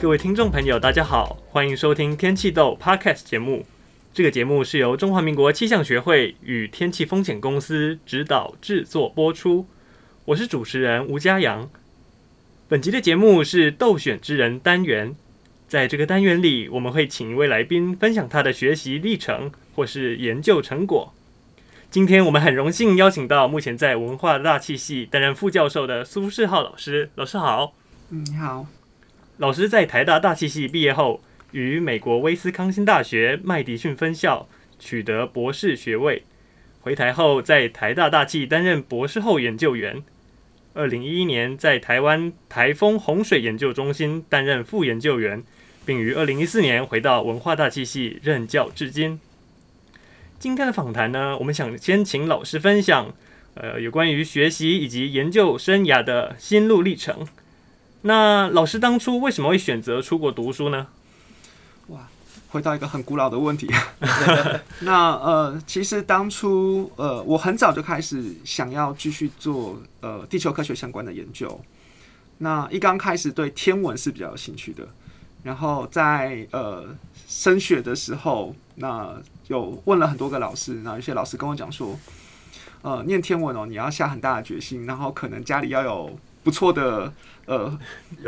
各位听众朋友，大家好，欢迎收听《天气豆》Podcast 节目。这个节目是由中华民国气象学会与天气风险公司指导制作播出。我是主持人吴家阳。本集的节目是“豆选之人”单元，在这个单元里，我们会请一位来宾分享他的学习历程或是研究成果。今天我们很荣幸邀请到目前在文化大气系担任副教授的苏世浩老师。老师好。嗯，你好。老师在台大大气系毕业后，于美国威斯康星大学麦迪逊分校取得博士学位，回台后在台大大气担任博士后研究员。二零一一年在台湾台风洪水研究中心担任副研究员，并于二零一四年回到文化大气系任教至今。今天的访谈呢，我们想先请老师分享，呃，有关于学习以及研究生涯的心路历程。那老师当初为什么会选择出国读书呢？哇，回到一个很古老的问题。那呃，其实当初呃，我很早就开始想要继续做呃地球科学相关的研究。那一刚开始对天文是比较有兴趣的，然后在呃升学的时候，那有问了很多个老师，那有些老师跟我讲说，呃，念天文哦，你要下很大的决心，然后可能家里要有不错的呃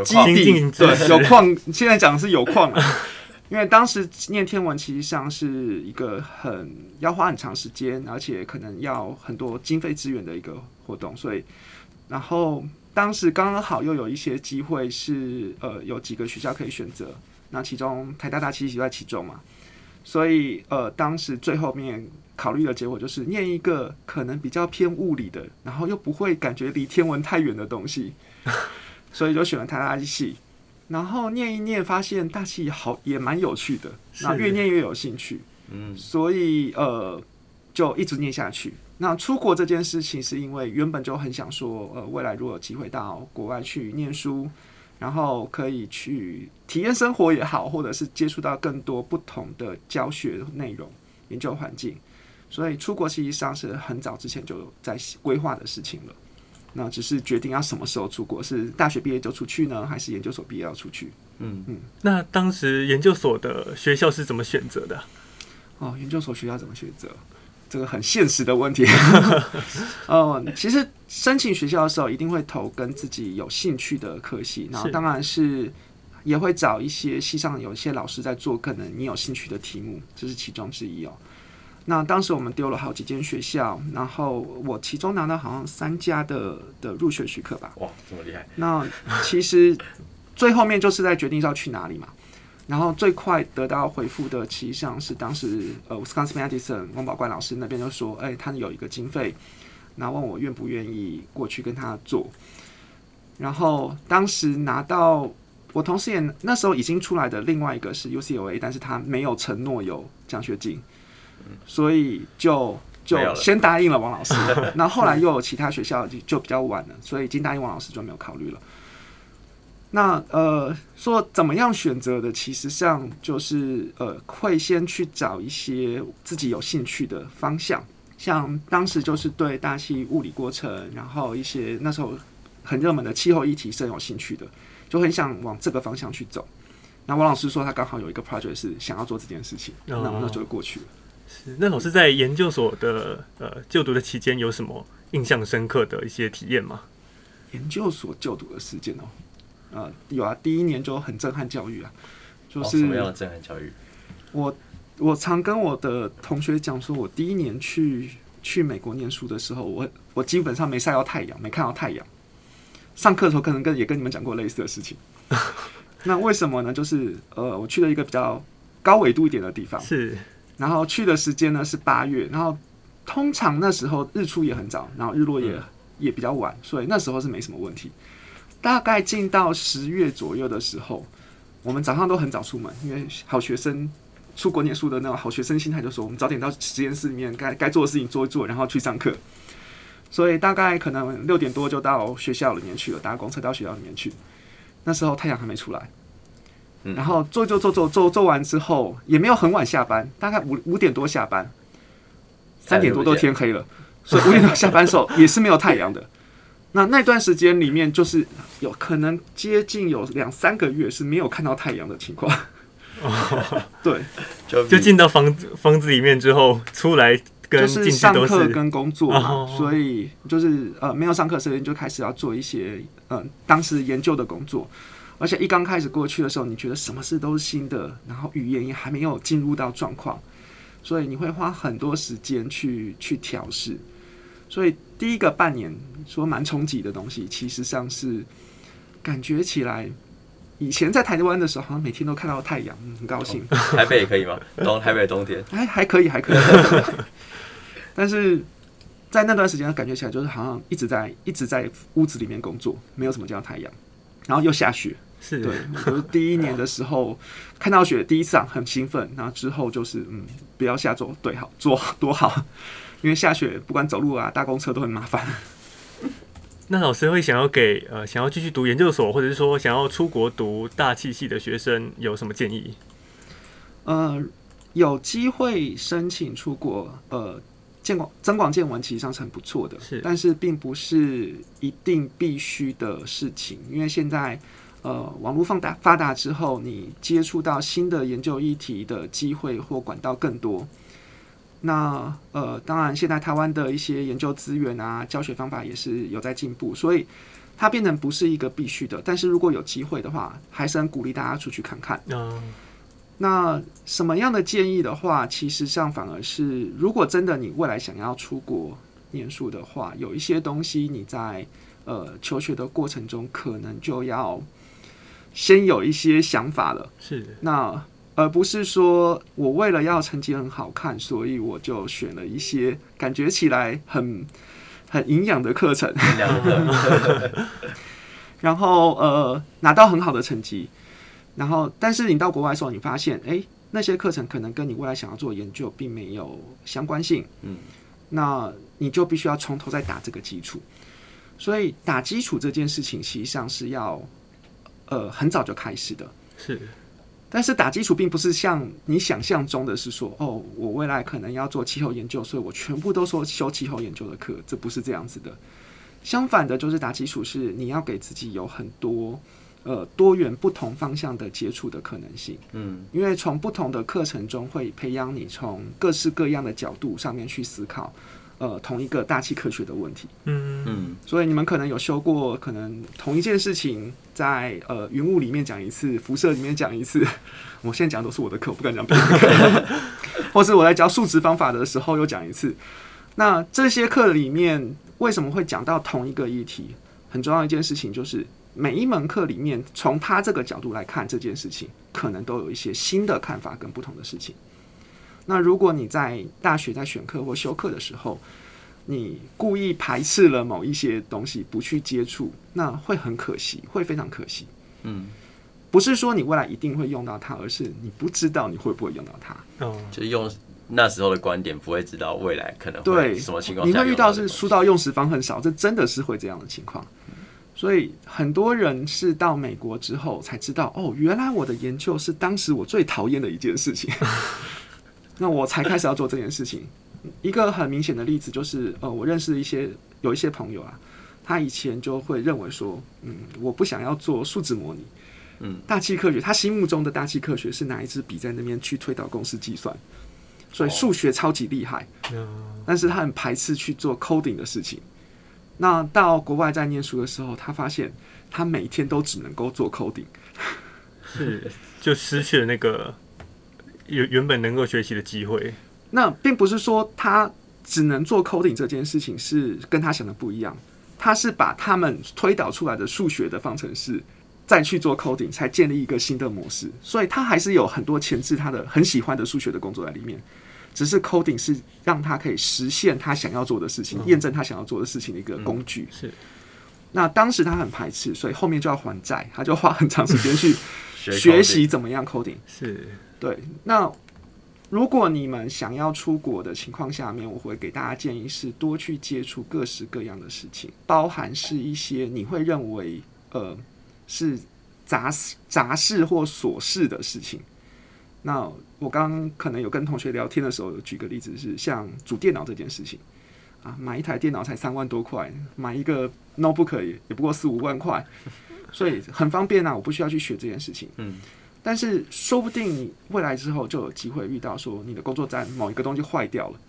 基地，对，有矿。现在讲的是有矿啊。因为当时念天文其实上是一个很要花很长时间，而且可能要很多经费资源的一个活动，所以然后当时刚刚好又有一些机会是呃有几个学校可以选择，那其中台大大七就在其中嘛，所以呃当时最后面考虑的结果就是念一个可能比较偏物理的，然后又不会感觉离天文太远的东西，所以就选了台大大气系。然后念一念，发现大气好也蛮有趣的，那越念越有兴趣，嗯，所以呃就一直念下去。那出国这件事情，是因为原本就很想说，呃，未来如果有机会到国外去念书，然后可以去体验生活也好，或者是接触到更多不同的教学内容、研究环境，所以出国实际上是很早之前就在规划的事情了。那只是决定要什么时候出国，是大学毕业就出去呢，还是研究所毕业要出去？嗯嗯。那当时研究所的学校是怎么选择的？哦，研究所学校怎么选择？这个很现实的问题。哦，其实申请学校的时候，一定会投跟自己有兴趣的科系，然后当然是也会找一些系上有一些老师在做可能你有兴趣的题目，这是其中之一哦。那当时我们丢了好几间学校，然后我其中拿到好像三家的的入学许可吧。哇，这么厉害！那其实最后面就是在决定要去哪里嘛。然后最快得到回复的，其实上是当时呃，Wisconsin-Madison 王宝冠老师那边就说，哎，他有一个经费，然后问我愿不愿意过去跟他做。然后当时拿到，我同时也那时候已经出来的另外一个是 UCLA，但是他没有承诺有奖学金。所以就就先答应了王老师，那后来又有其他学校就就比较晚了，所以已经答应王老师就没有考虑了。那呃，说怎么样选择的，其实上就是呃，会先去找一些自己有兴趣的方向，像当时就是对大气物理过程，然后一些那时候很热门的气候议题是很有兴趣的，就很想往这个方向去走。那王老师说他刚好有一个 project 是想要做这件事情，那那就过去了。是，那老师在研究所的呃就读的期间有什么印象深刻的一些体验吗？研究所就读的时间哦，呃，有啊，第一年就很震撼教育啊，就是、哦、什么样的震撼教育？我我常跟我的同学讲说，我第一年去去美国念书的时候，我我基本上没晒到太阳，没看到太阳。上课的时候可能跟也跟你们讲过类似的事情。那为什么呢？就是呃，我去了一个比较高纬度一点的地方，是。然后去的时间呢是八月，然后通常那时候日出也很早，然后日落也、嗯、也比较晚，所以那时候是没什么问题。大概进到十月左右的时候，我们早上都很早出门，因为好学生出国念书的那种好学生心态，就说我们早点到实验室里面该该做的事情做一做，然后去上课。所以大概可能六点多就到学校里面去了，搭公车到学校里面去。那时候太阳还没出来。然后做做做做做做完之后，也没有很晚下班，大概五五点多下班，三点多都天黑了，所以五点多下班的时候也是没有太阳的。那那段时间里面，就是有可能接近有两三个月是没有看到太阳的情况。哦，对，就就进到房子房子里面之后出来，就是上课跟工作嘛，所以就是呃没有上课时间就开始要做一些嗯、呃、当时研究的工作，而且一刚开始过去的时候，你觉得什么事都是新的，然后语言也还没有进入到状况，所以你会花很多时间去去调试，所以第一个半年说蛮冲击的东西，其实上是感觉起来。以前在台湾的时候，好像每天都看到太阳，很高兴。台北也可以吗？冬台北冬天哎还可以，还可以。但是在那段时间，感觉起来就是好像一直在一直在屋子里面工作，没有什么叫太阳，然后又下雪。是对，就是第一年的时候看到雪，第一次啊很兴奋，然后之后就是嗯，不要下做对好做多 好，因为下雪不管走路啊、搭公车都很麻烦。那老师会想要给呃想要继续读研究所，或者是说想要出国读大气系的学生有什么建议？呃，有机会申请出国，呃，见广增广见闻其实上是很不错的，是，但是并不是一定必须的事情，因为现在呃网络放大发达之后，你接触到新的研究议题的机会或管道更多。那呃，当然，现在台湾的一些研究资源啊，教学方法也是有在进步，所以它变成不是一个必须的。但是如果有机会的话，还是很鼓励大家出去看看。嗯。那什么样的建议的话，其实上反而是，如果真的你未来想要出国念书的话，有一些东西你在呃求学的过程中，可能就要先有一些想法了。是。那。而不是说我为了要成绩很好看，所以我就选了一些感觉起来很很营养的课程，然后呃拿到很好的成绩，然后但是你到国外的时候，你发现哎、欸、那些课程可能跟你未来想要做研究并没有相关性，嗯，那你就必须要从头再打这个基础，所以打基础这件事情实际上是要呃很早就开始的，是。但是打基础并不是像你想象中的是说，哦，我未来可能要做气候研究，所以我全部都说修气候研究的课，这不是这样子的。相反的，就是打基础是你要给自己有很多呃多元不同方向的接触的可能性。嗯，因为从不同的课程中会培养你从各式各样的角度上面去思考。呃，同一个大气科学的问题，嗯嗯，所以你们可能有修过，可能同一件事情在呃云雾里面讲一次，辐射里面讲一次。我现在讲的都是我的课，我不敢讲别的课，或是我在教数值方法的时候又讲一次。那这些课里面为什么会讲到同一个议题？很重要一件事情就是每一门课里面，从他这个角度来看这件事情，可能都有一些新的看法跟不同的事情。那如果你在大学在选课或修课的时候，你故意排斥了某一些东西不去接触，那会很可惜，会非常可惜。嗯，不是说你未来一定会用到它，而是你不知道你会不会用到它。哦，就是用那时候的观点，不会知道未来可能会什么情况。你会遇到是书到用时方恨少，这真的是会这样的情况。所以很多人是到美国之后才知道，哦，原来我的研究是当时我最讨厌的一件事情。那我才开始要做这件事情。一个很明显的例子就是，呃，我认识一些有一些朋友啊，他以前就会认为说，嗯，我不想要做数值模拟，嗯，大气科学，他心目中的大气科学是拿一支笔在那边去推导公式计算，所以数学超级厉害，但是他很排斥去做 coding 的事情。那到国外在念书的时候，他发现他每天都只能够做 coding，是就失去了那个。原原本能够学习的机会，那并不是说他只能做 coding 这件事情是跟他想的不一样，他是把他们推导出来的数学的方程式再去做 coding，才建立一个新的模式，所以他还是有很多前置他的很喜欢的数学的工作在里面，只是 coding 是让他可以实现他想要做的事情，验证他想要做的事情的一个工具。是，那当时他很排斥，所以后面就要还债，他就花很长时间去 学习怎么样 coding。是。对，那如果你们想要出国的情况下面，我会给大家建议是多去接触各式各样的事情，包含是一些你会认为呃是杂事、杂事或琐事的事情。那我刚刚可能有跟同学聊天的时候，举个例子是像组电脑这件事情，啊，买一台电脑才三万多块，买一个 notebook 也也不过四五万块，所以很方便啊，我不需要去学这件事情。嗯，但是说不定你未来之后就有机会遇到说你的工作站某一个东西坏掉了，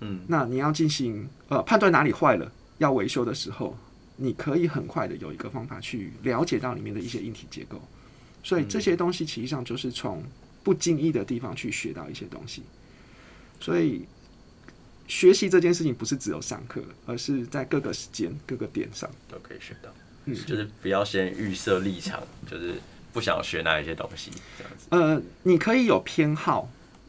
嗯，那你要进行呃判断哪里坏了要维修的时候，你可以很快的有一个方法去了解到里面的一些硬体结构，所以这些东西其实上就是从不经意的地方去学到一些东西，所以。学习这件事情不是只有上课，而是在各个时间、各个点上都可以学到。嗯，就是不要先预设立场，就是不想学那一些东西这样子。呃，你可以有偏好，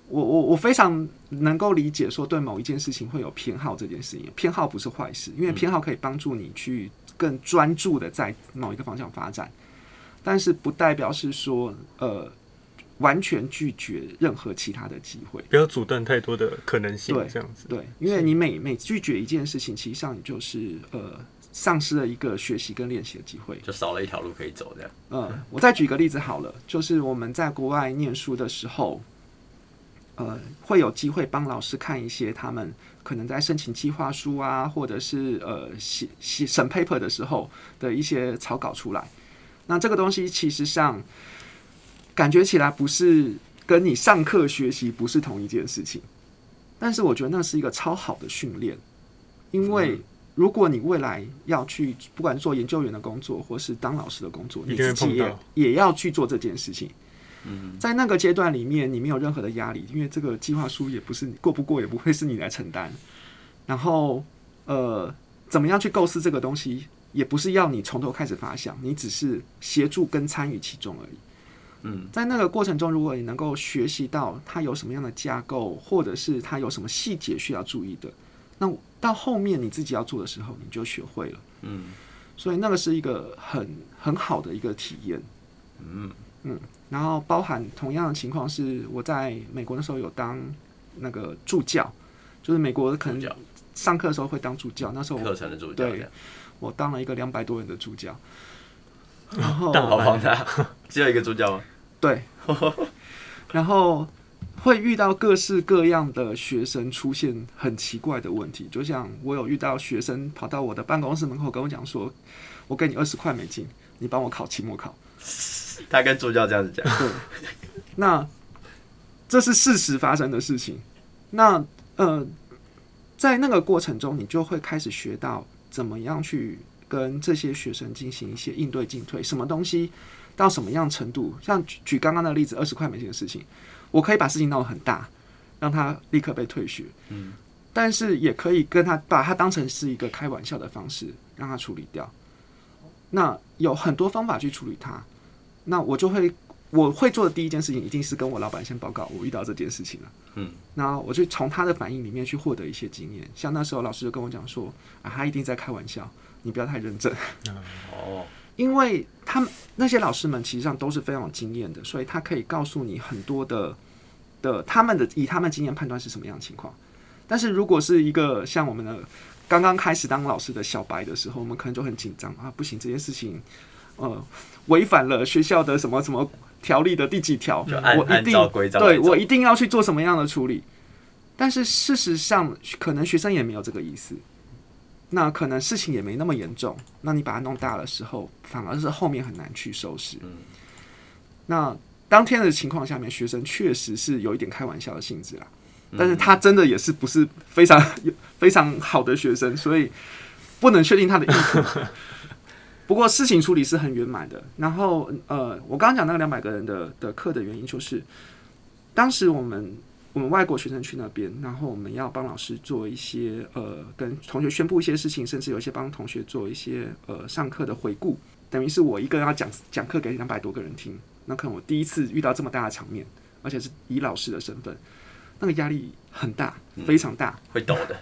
我我我非常能够理解说对某一件事情会有偏好这件事情，偏好不是坏事，因为偏好可以帮助你去更专注的在某一个方向发展，但是不代表是说呃。完全拒绝任何其他的机会，不要阻断太多的可能性。这样子，对，因为你每每拒绝一件事情，其实上你就是呃丧失了一个学习跟练习的机会，就少了一条路可以走。这样，嗯，我再举个例子好了，就是我们在国外念书的时候，呃，会有机会帮老师看一些他们可能在申请计划书啊，或者是呃写写审 paper 的时候的一些草稿出来。那这个东西其实上。感觉起来不是跟你上课学习不是同一件事情，但是我觉得那是一个超好的训练，因为如果你未来要去不管做研究员的工作或是当老师的工作，你自己也也要去做这件事情。嗯在那个阶段里面，你没有任何的压力，因为这个计划书也不是过不过也不会是你来承担。然后，呃，怎么样去构思这个东西，也不是要你从头开始发想，你只是协助跟参与其中而已。嗯，在那个过程中，如果你能够学习到它有什么样的架构，或者是它有什么细节需要注意的，那到后面你自己要做的时候，你就学会了。嗯，所以那个是一个很很好的一个体验。嗯嗯，然后包含同样的情况是，我在美国的时候有当那个助教，就是美国可能上课的时候会当助教，那时候我课程的助教，对，我当了一个两百多人的助教，然后好只有一个助教吗？对，然后会遇到各式各样的学生出现很奇怪的问题，就像我有遇到学生跑到我的办公室门口跟我讲说：“我给你二十块美金，你帮我考期末考。”他跟助教这样子讲。对，那这是事实发生的事情。那呃，在那个过程中，你就会开始学到怎么样去跟这些学生进行一些应对进退，什么东西。到什么样程度？像举举刚刚的例子，二十块美金的事情，我可以把事情闹得很大，让他立刻被退学。嗯，但是也可以跟他把他当成是一个开玩笑的方式，让他处理掉。那有很多方法去处理他。那我就会我会做的第一件事情，一定是跟我老板先报告我遇到这件事情了。嗯，那我就从他的反应里面去获得一些经验。像那时候老师就跟我讲说：“啊，他一定在开玩笑，你不要太认真。”哦。因为他们那些老师们其实上都是非常有经验的，所以他可以告诉你很多的的他们的以他们经验判断是什么样的情况。但是如果是一个像我们的刚刚开始当老师的小白的时候，我们可能就很紧张啊，不行，这件事情呃违反了学校的什么什么条例的第几条，我一定对我一定要去做什么样的处理。但是事实上，可能学生也没有这个意思。那可能事情也没那么严重，那你把它弄大的时候，反而是后面很难去收拾。嗯，那当天的情况下面，学生确实是有一点开玩笑的性质啦，但是他真的也是不是非常 非常好的学生，所以不能确定他的意图。不过事情处理是很圆满的。然后呃，我刚刚讲那个两百个人的的课的原因，就是当时我们。我们外国学生去那边，然后我们要帮老师做一些呃，跟同学宣布一些事情，甚至有一些帮同学做一些呃上课的回顾，等于是我一个人要讲讲课给两百多个人听。那可能我第一次遇到这么大的场面，而且是以老师的身份，那个压力很大，非常大，嗯、会抖的，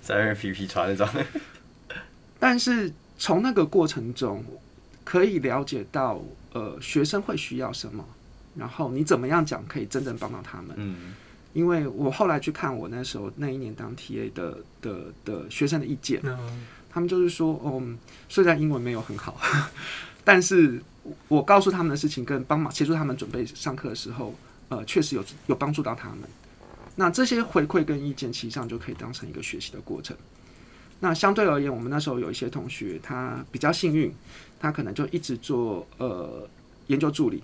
在那边皮皮喘那种。但是从那个过程中，可以了解到呃学生会需要什么，然后你怎么样讲可以真正帮到他们。嗯。因为我后来去看我那时候那一年当 TA 的的的学生的意见，他们就是说，嗯，虽然英文没有很好，但是我告诉他们的事情跟帮忙协助他们准备上课的时候，呃，确实有有帮助到他们。那这些回馈跟意见，其实上就可以当成一个学习的过程。那相对而言，我们那时候有一些同学，他比较幸运，他可能就一直做呃研究助理，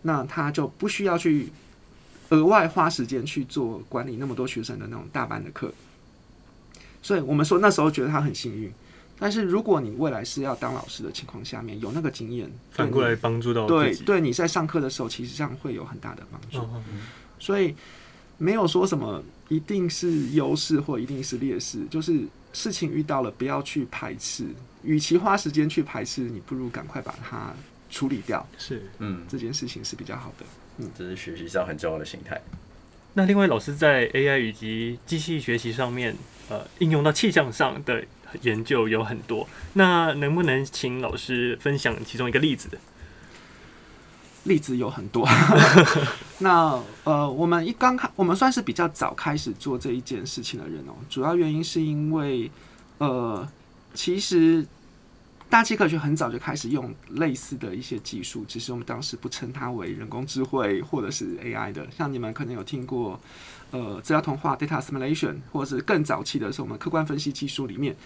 那他就不需要去额外花时间去做管理那么多学生的那种大班的课。所以我们说那时候觉得他很幸运。但是如果你未来是要当老师的情况下面，有那个经验，反过来帮助到对对，你在上课的时候，其实上会有很大的帮助。所以没有说什么一定是优势或一定是劣势，就是事情遇到了不要去排斥，与其花时间去排斥，你不如赶快把它处理掉。是，嗯，这件事情是比较好的。嗯，这是学习上很重要的心态。那另外，老师在 AI 以及机器学习上面，呃，应用到气象上的。研究有很多，那能不能请老师分享其中一个例子？例子有很多。那呃，我们一刚开，我们算是比较早开始做这一件事情的人哦。主要原因是因为，呃，其实大气科学很早就开始用类似的一些技术，只是我们当时不称它为人工智慧或者是 AI 的。像你们可能有听过。呃，资料同化 （data assimilation） 或者是更早期的是我们客观分析技术里面，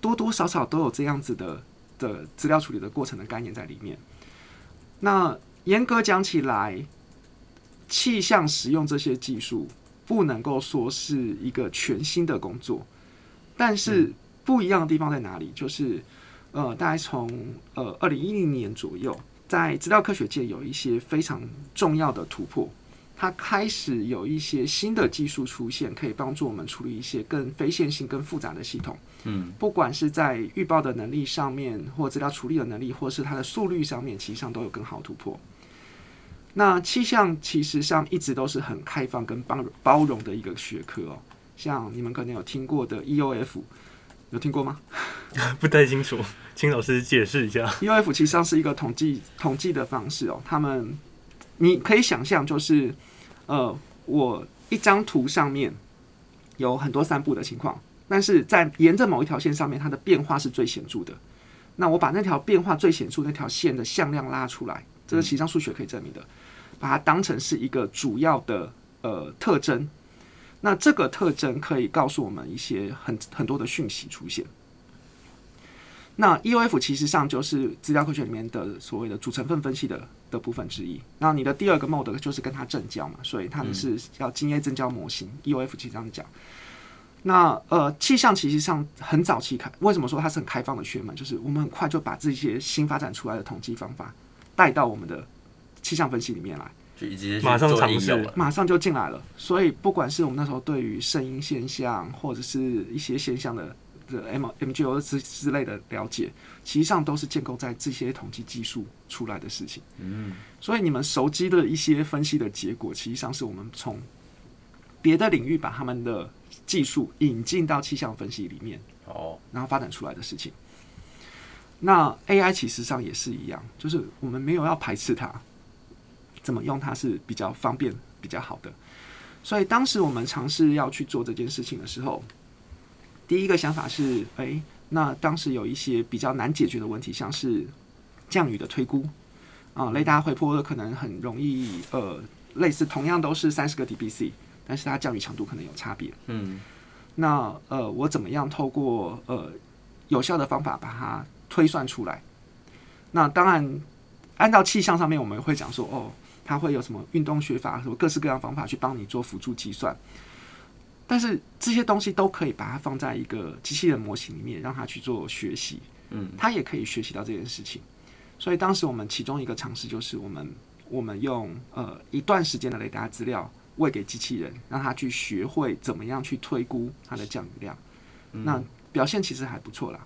多多少少都有这样子的的资料处理的过程的概念在里面。那严格讲起来，气象使用这些技术不能够说是一个全新的工作，但是不一样的地方在哪里？就是呃，大概从呃二零一零年左右，在资料科学界有一些非常重要的突破。它开始有一些新的技术出现，可以帮助我们处理一些更非线性、更复杂的系统。嗯，不管是在预报的能力上面，或资料处理的能力，或是它的速率上面，其实上都有更好突破。那气象其实上一直都是很开放跟包包容的一个学科哦。像你们可能有听过的 EOF，有听过吗？不太清楚，请老师解释一下。EOF 其实上是一个统计统计的方式哦，他们。你可以想象，就是，呃，我一张图上面有很多散布的情况，但是在沿着某一条线上面，它的变化是最显著的。那我把那条变化最显著那条线的向量拉出来，这个其实上数学可以证明的，把它当成是一个主要的呃特征。那这个特征可以告诉我们一些很很多的讯息出现。那 EOF 其实上就是资料科学里面的所谓的主成分分析的的部分之一。那你的第二个 mode 就是跟它正交嘛，所以它们是要精 A 正交模型。嗯、EOF 其实这样讲。那呃，气象其实上很早期开，为什么说它是很开放的学门？就是我们很快就把这些新发展出来的统计方法带到我们的气象分析里面来，就直接马上尝试，马上就进来了。所以不管是我们那时候对于声音现象或者是一些现象的。的 M M G O 之之类的了解，其实际上都是建构在这些统计技术出来的事情。嗯，所以你们熟悉的一些分析的结果，其实际上是我们从别的领域把他们的技术引进到气象分析里面，哦，然后发展出来的事情。那 A I 其实上也是一样，就是我们没有要排斥它，怎么用它是比较方便、比较好的。所以当时我们尝试要去做这件事情的时候。第一个想法是，诶、欸，那当时有一些比较难解决的问题，像是降雨的推估啊，雷达回波可能很容易，呃，类似同样都是三十个 dBc，但是它降雨强度可能有差别。嗯，那呃，我怎么样透过呃有效的方法把它推算出来？那当然，按照气象上面我们会讲说，哦，它会有什么运动学法，什么各式各样方法去帮你做辅助计算。但是这些东西都可以把它放在一个机器人模型里面，让它去做学习。嗯，它也可以学习到这件事情。所以当时我们其中一个尝试就是，我们我们用呃一段时间的雷达资料喂给机器人，让它去学会怎么样去推估它的降雨量。那表现其实还不错啦。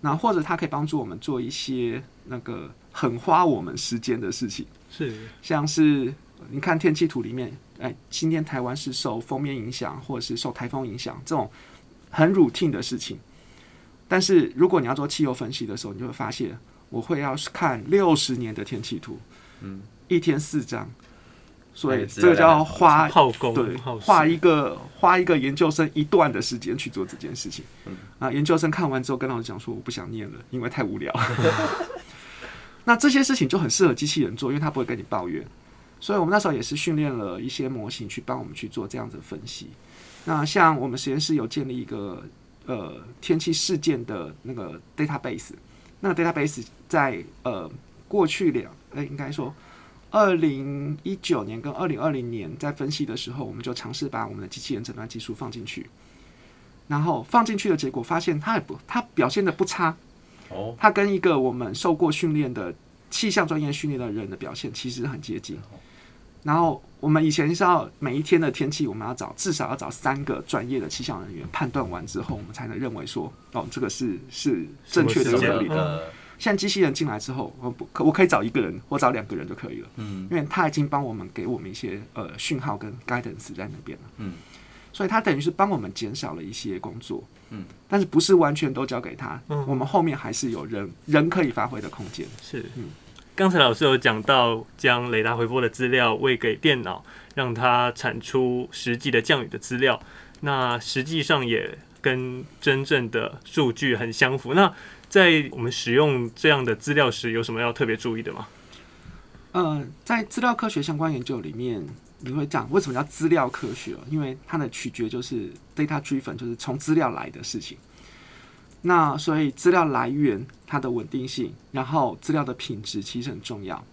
那或者它可以帮助我们做一些那个很花我们时间的事情，是像是你看天气图里面。哎，今天台湾是受封面影响，或者是受台风影响，这种很 routine 的事情。但是如果你要做气候分析的时候，你就会发现，我会要看六十年的天气图，嗯，一天四张，所以这个叫花耗工，对，花一个花一个研究生一段的时间去做这件事情。嗯，啊，研究生看完之后跟老师讲说，我不想念了，因为太无聊。那这些事情就很适合机器人做，因为他不会跟你抱怨。所以，我们那时候也是训练了一些模型去帮我们去做这样子的分析。那像我们实验室有建立一个呃天气事件的那个 database。那个 database 在呃过去两，哎、应该说二零一九年跟二零二零年在分析的时候，我们就尝试把我们的机器人诊断技术放进去。然后放进去的结果发现，它也不，它表现的不差。哦，它跟一个我们受过训练的气象专业训练的人的表现其实很接近。然后我们以前是要每一天的天气，我们要找至少要找三个专业的气象人员判断完之后，我们才能认为说，哦，这个是是正确的合理的。现在机器人进来之后，我不可我可以找一个人或找两个人就可以了。嗯，因为他已经帮我们给我们一些呃讯号跟 guidance 在那边了。嗯。所以他等于是帮我们减少了一些工作，嗯，但是不是完全都交给他，嗯，我们后面还是有人人可以发挥的空间。是，嗯，刚才老师有讲到将雷达回波的资料喂给电脑，让它产出实际的降雨的资料，那实际上也跟真正的数据很相符。那在我们使用这样的资料时，有什么要特别注意的吗？呃，在资料科学相关研究里面。你会讲为什么叫资料科学？因为它的取决就是 data driven，就是从资料来的事情。那所以资料来源它的稳定性，然后资料的品质其实很重要。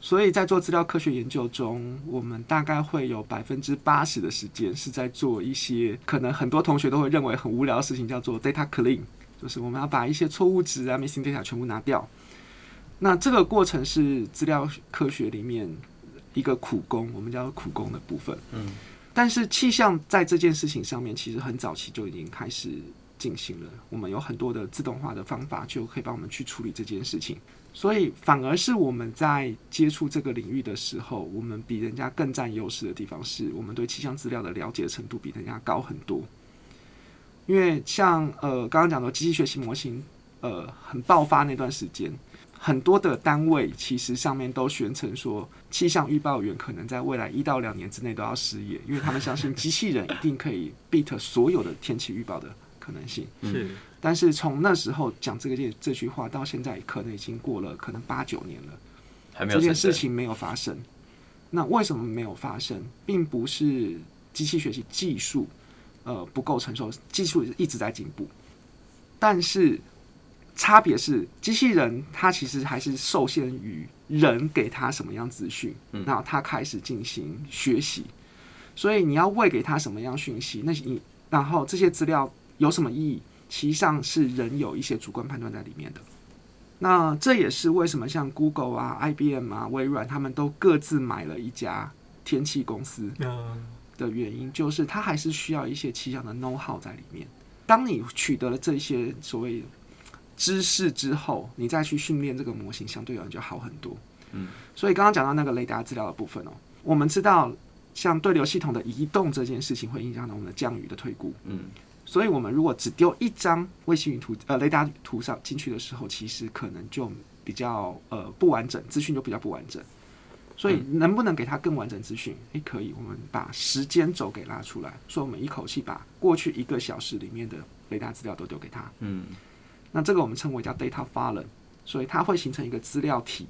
所以在做资料科学研究中，我们大概会有百分之八十的时间是在做一些可能很多同学都会认为很无聊的事情，叫做 data clean，就是我们要把一些错误值啊、missing data 全部拿掉。那这个过程是资料科学里面。一个苦工，我们叫苦工的部分。嗯，但是气象在这件事情上面，其实很早期就已经开始进行了。我们有很多的自动化的方法，就可以帮我们去处理这件事情。所以，反而是我们在接触这个领域的时候，我们比人家更占优势的地方，是我们对气象资料的了解程度比人家高很多。因为像呃刚刚讲的机器学习模型，呃很爆发那段时间。很多的单位其实上面都宣称说，气象预报员可能在未来一到两年之内都要失业，因为他们相信机器人一定可以 beat 所有的天气预报的可能性。是，但是从那时候讲这个这这句话到现在，可能已经过了可能八九年了，还没有这件事情没有发生。那为什么没有发生？并不是机器学习技术呃不够成熟，技术一直在进步，但是。差别是，机器人它其实还是受限于人给它什么样资讯，然后它开始进行学习。所以你要喂给它什么样讯息，那你然后这些资料有什么意义，其实上是人有一些主观判断在里面的。那这也是为什么像 Google 啊、IBM 啊、微软他们都各自买了一家天气公司的原因，就是它还是需要一些气象的 know how 在里面。当你取得了这些所谓知识之后，你再去训练这个模型，相对而言就好很多。嗯，所以刚刚讲到那个雷达资料的部分哦，我们知道像对流系统的移动这件事情会影响到我们的降雨的推估。嗯，所以我们如果只丢一张卫星云图呃雷达图上进去的时候，其实可能就比较呃不完整，资讯就比较不完整。所以能不能给它更完整资讯？诶，可以，我们把时间轴给拉出来，所以我们一口气把过去一个小时里面的雷达资料都丢给他。嗯。那这个我们称为叫 data fallen，所以它会形成一个资料体，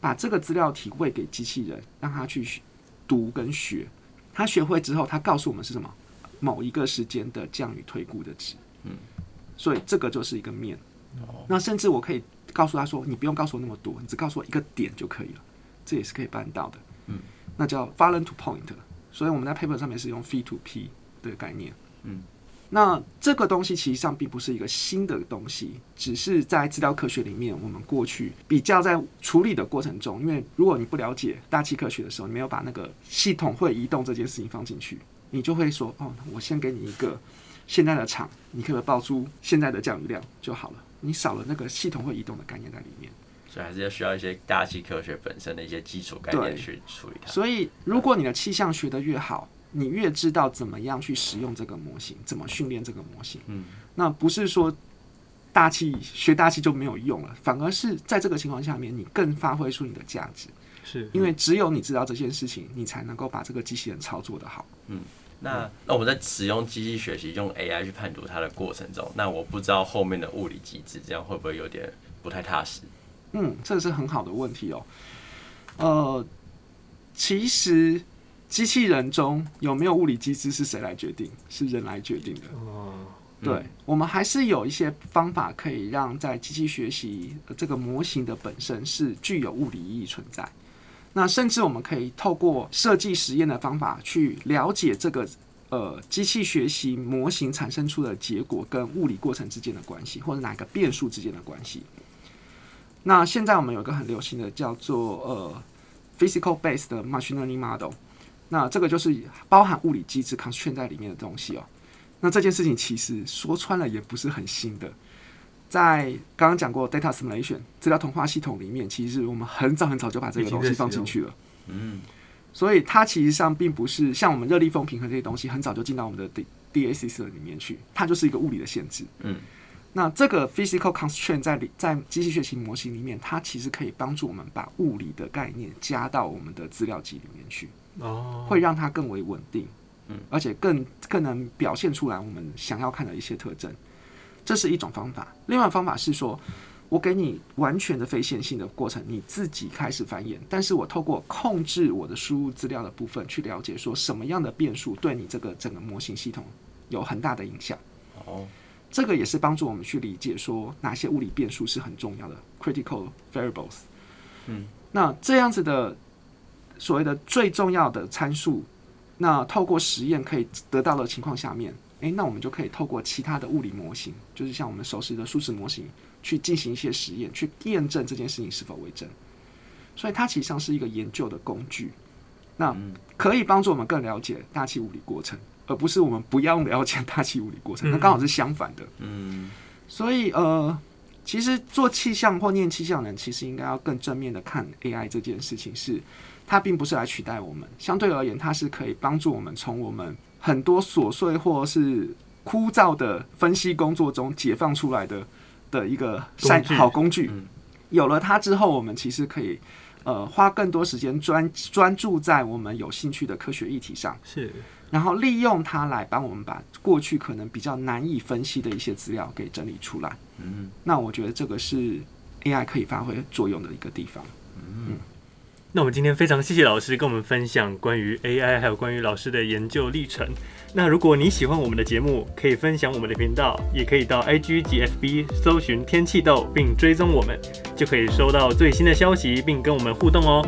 把这个资料体喂给机器人，让它去读跟学。它学会之后，它告诉我们是什么？某一个时间的降雨推估的值。嗯，所以这个就是一个面。那甚至我可以告诉他说，你不用告诉我那么多，你只告诉我一个点就可以了。这也是可以办到的。嗯，那叫 fallen to point。所以我们在 paper 上面是用 feed to P 的概念。嗯。那这个东西其实上并不是一个新的东西，只是在资料科学里面，我们过去比较在处理的过程中，因为如果你不了解大气科学的时候，你没有把那个系统会移动这件事情放进去，你就会说哦，我先给你一个现在的场，你可不可以报出现在的降雨量就好了？你少了那个系统会移动的概念在里面，所以还是要需要一些大气科学本身的一些基础概念去处理它。所以，如果你的气象学得越好，你越知道怎么样去使用这个模型，怎么训练这个模型，嗯，那不是说大气学大气就没有用了，反而是在这个情况下面，你更发挥出你的价值，是因为只有你知道这件事情，你才能够把这个机器人操作的好。嗯，那那我们在使用机器学习用 AI 去判读它的过程中，那我不知道后面的物理机制，这样会不会有点不太踏实？嗯，这是很好的问题哦。呃，其实。机器人中有没有物理机制是谁来决定？是人来决定的。哦，对、嗯、我们还是有一些方法可以让在机器学习这个模型的本身是具有物理意义存在。那甚至我们可以透过设计实验的方法去了解这个呃机器学习模型产生出的结果跟物理过程之间的关系，或者哪个变数之间的关系。那现在我们有一个很流行的叫做呃 physical based machine learning model，那这个就是包含物理机制 constraint 在里面的东西哦。那这件事情其实说穿了也不是很新的，在刚刚讲过 data simulation 资料同化系统里面，其实我们很早很早就把这个东西放进去了。嗯，所以它其实上并不是像我们热力风平衡这些东西，很早就进到我们的 D DAC 里面去，它就是一个物理的限制。嗯，那这个 physical constraint 在里在机器学习模型里面，它其实可以帮助我们把物理的概念加到我们的资料集里面去，哦，会让它更为稳定。嗯而且更更能表现出来我们想要看的一些特征，这是一种方法。另外方法是说，我给你完全的非线性的过程，你自己开始繁衍，但是我透过控制我的输入资料的部分，去了解说什么样的变数对你这个整个模型系统有很大的影响。哦，这个也是帮助我们去理解说哪些物理变数是很重要的 critical variables。嗯，那这样子的所谓的最重要的参数。那透过实验可以得到的情况下面，诶、欸，那我们就可以透过其他的物理模型，就是像我们熟悉的数值模型，去进行一些实验，去验证这件事情是否为真。所以它其实上是一个研究的工具，那可以帮助我们更了解大气物理过程，而不是我们不要了解大气物理过程。那刚好是相反的。嗯。所以呃，其实做气象或念气象的人，其实应该要更正面的看 AI 这件事情是。它并不是来取代我们，相对而言，它是可以帮助我们从我们很多琐碎或是枯燥的分析工作中解放出来的的一个善好工具。有了它之后，我们其实可以呃花更多时间专专注在我们有兴趣的科学议题上，是，然后利用它来帮我们把过去可能比较难以分析的一些资料给整理出来。嗯，那我觉得这个是 AI 可以发挥作用的一个地方。嗯。那我们今天非常谢谢老师跟我们分享关于 AI，还有关于老师的研究历程。那如果你喜欢我们的节目，可以分享我们的频道，也可以到 IG GFB 搜寻天气豆，并追踪我们，就可以收到最新的消息，并跟我们互动哦。